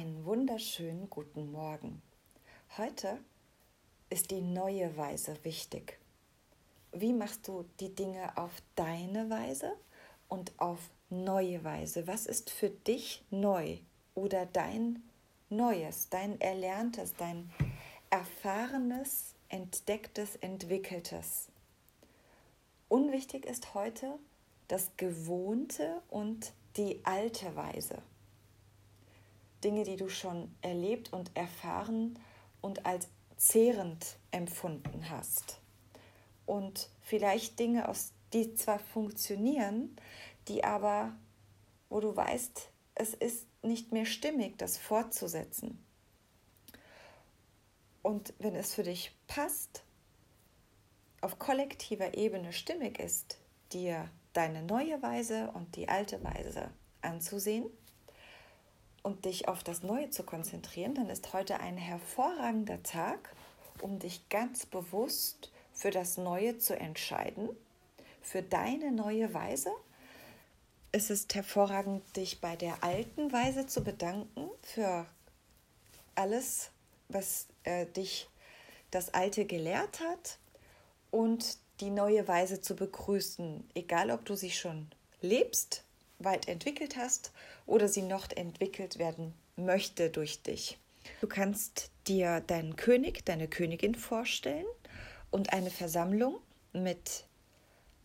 Einen wunderschönen guten Morgen. Heute ist die neue Weise wichtig. Wie machst du die Dinge auf deine Weise und auf neue Weise? Was ist für dich neu oder dein Neues, dein Erlerntes, dein Erfahrenes, Entdecktes, Entwickeltes? Unwichtig ist heute das Gewohnte und die alte Weise. Dinge, die du schon erlebt und erfahren und als zehrend empfunden hast. Und vielleicht Dinge, die zwar funktionieren, die aber, wo du weißt, es ist nicht mehr stimmig, das fortzusetzen. Und wenn es für dich passt, auf kollektiver Ebene stimmig ist, dir deine neue Weise und die alte Weise anzusehen, und dich auf das Neue zu konzentrieren, dann ist heute ein hervorragender Tag, um dich ganz bewusst für das Neue zu entscheiden, für deine neue Weise. Es ist hervorragend, dich bei der alten Weise zu bedanken für alles, was äh, dich das Alte gelehrt hat und die neue Weise zu begrüßen, egal ob du sie schon lebst weit entwickelt hast oder sie noch entwickelt werden möchte durch dich. Du kannst dir deinen König, deine Königin vorstellen und eine Versammlung mit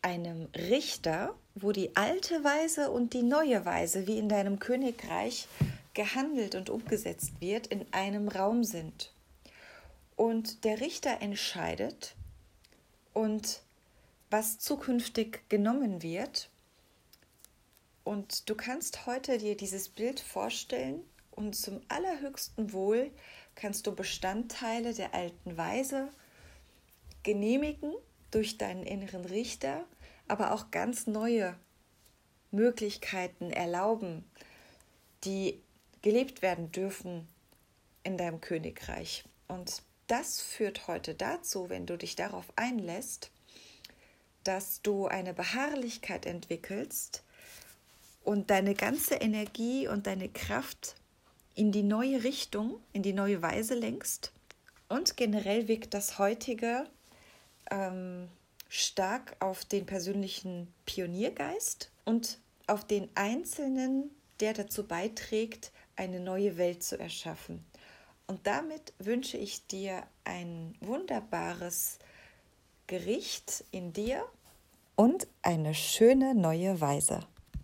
einem Richter, wo die alte Weise und die neue Weise, wie in deinem Königreich gehandelt und umgesetzt wird, in einem Raum sind. Und der Richter entscheidet und was zukünftig genommen wird und du kannst heute dir dieses Bild vorstellen und zum allerhöchsten Wohl kannst du Bestandteile der alten Weise genehmigen durch deinen inneren Richter, aber auch ganz neue Möglichkeiten erlauben, die gelebt werden dürfen in deinem Königreich. Und das führt heute dazu, wenn du dich darauf einlässt, dass du eine Beharrlichkeit entwickelst, und deine ganze Energie und deine Kraft in die neue Richtung, in die neue Weise lenkst. Und generell wirkt das heutige ähm, stark auf den persönlichen Pioniergeist und auf den Einzelnen, der dazu beiträgt, eine neue Welt zu erschaffen. Und damit wünsche ich dir ein wunderbares Gericht in dir und eine schöne neue Weise.